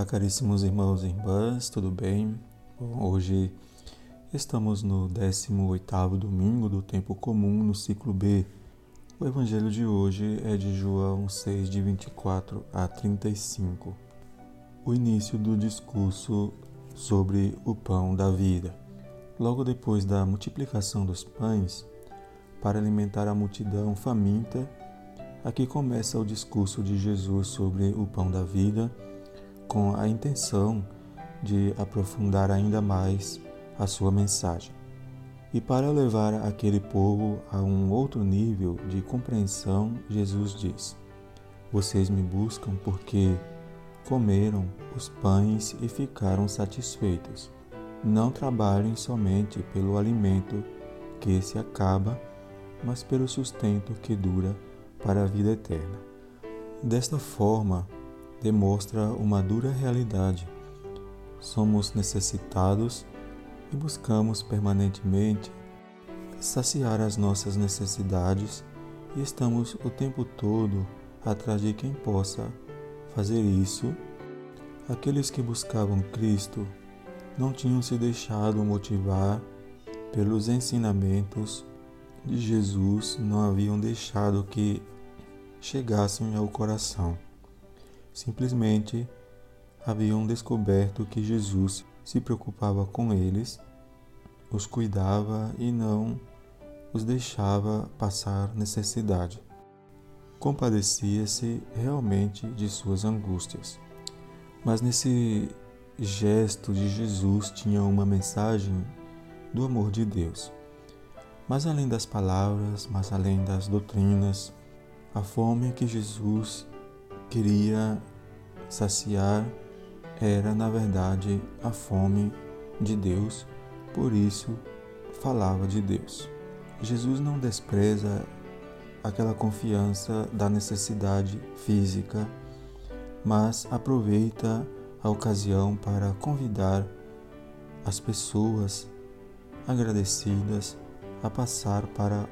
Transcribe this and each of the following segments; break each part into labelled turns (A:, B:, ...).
A: Olá, caríssimos irmãos e irmãs, tudo bem? Bom, hoje estamos no 18º domingo do tempo comum no ciclo B. O evangelho de hoje é de João 6 de 24 a 35. O início do discurso sobre o pão da vida. Logo depois da multiplicação dos pães, para alimentar a multidão faminta, aqui começa o discurso de Jesus sobre o pão da vida com a intenção de aprofundar ainda mais a sua mensagem. E para levar aquele povo a um outro nível de compreensão, Jesus diz: Vocês me buscam porque comeram os pães e ficaram satisfeitos. Não trabalhem somente pelo alimento que se acaba, mas pelo sustento que dura para a vida eterna. Desta forma, demonstra uma dura realidade. Somos necessitados e buscamos permanentemente saciar as nossas necessidades e estamos o tempo todo atrás de quem possa fazer isso. Aqueles que buscavam Cristo não tinham se deixado motivar pelos ensinamentos de Jesus, não haviam deixado que chegassem ao coração. Simplesmente haviam descoberto que Jesus se preocupava com eles, os cuidava e não os deixava passar necessidade. Compadecia-se realmente de suas angústias. Mas nesse gesto de Jesus tinha uma mensagem do amor de Deus. Mas além das palavras, mas além das doutrinas, a fome que Jesus queria saciar era, na verdade, a fome de Deus, por isso falava de Deus. Jesus não despreza aquela confiança da necessidade física, mas aproveita a ocasião para convidar as pessoas agradecidas a passar para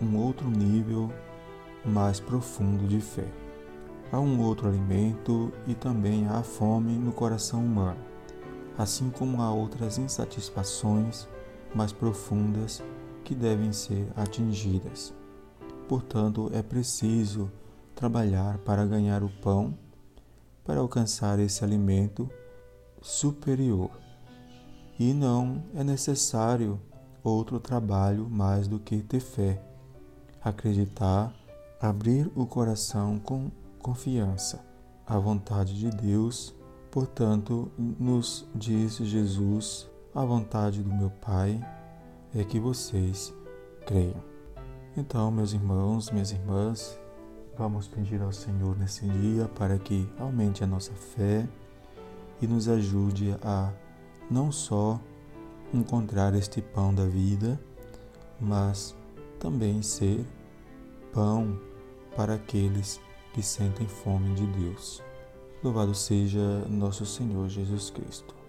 A: um outro nível mais profundo de fé há um outro alimento e também há fome no coração humano, assim como há outras insatisfações mais profundas que devem ser atingidas. Portanto, é preciso trabalhar para ganhar o pão, para alcançar esse alimento superior. E não é necessário outro trabalho mais do que ter fé, acreditar, abrir o coração com confiança. A vontade de Deus, portanto, nos diz Jesus, a vontade do meu Pai é que vocês creiam. Então, meus irmãos, minhas irmãs, vamos pedir ao Senhor nesse dia para que aumente a nossa fé e nos ajude a não só encontrar este pão da vida, mas também ser pão para aqueles que sentem fome de Deus. Louvado seja nosso Senhor Jesus Cristo.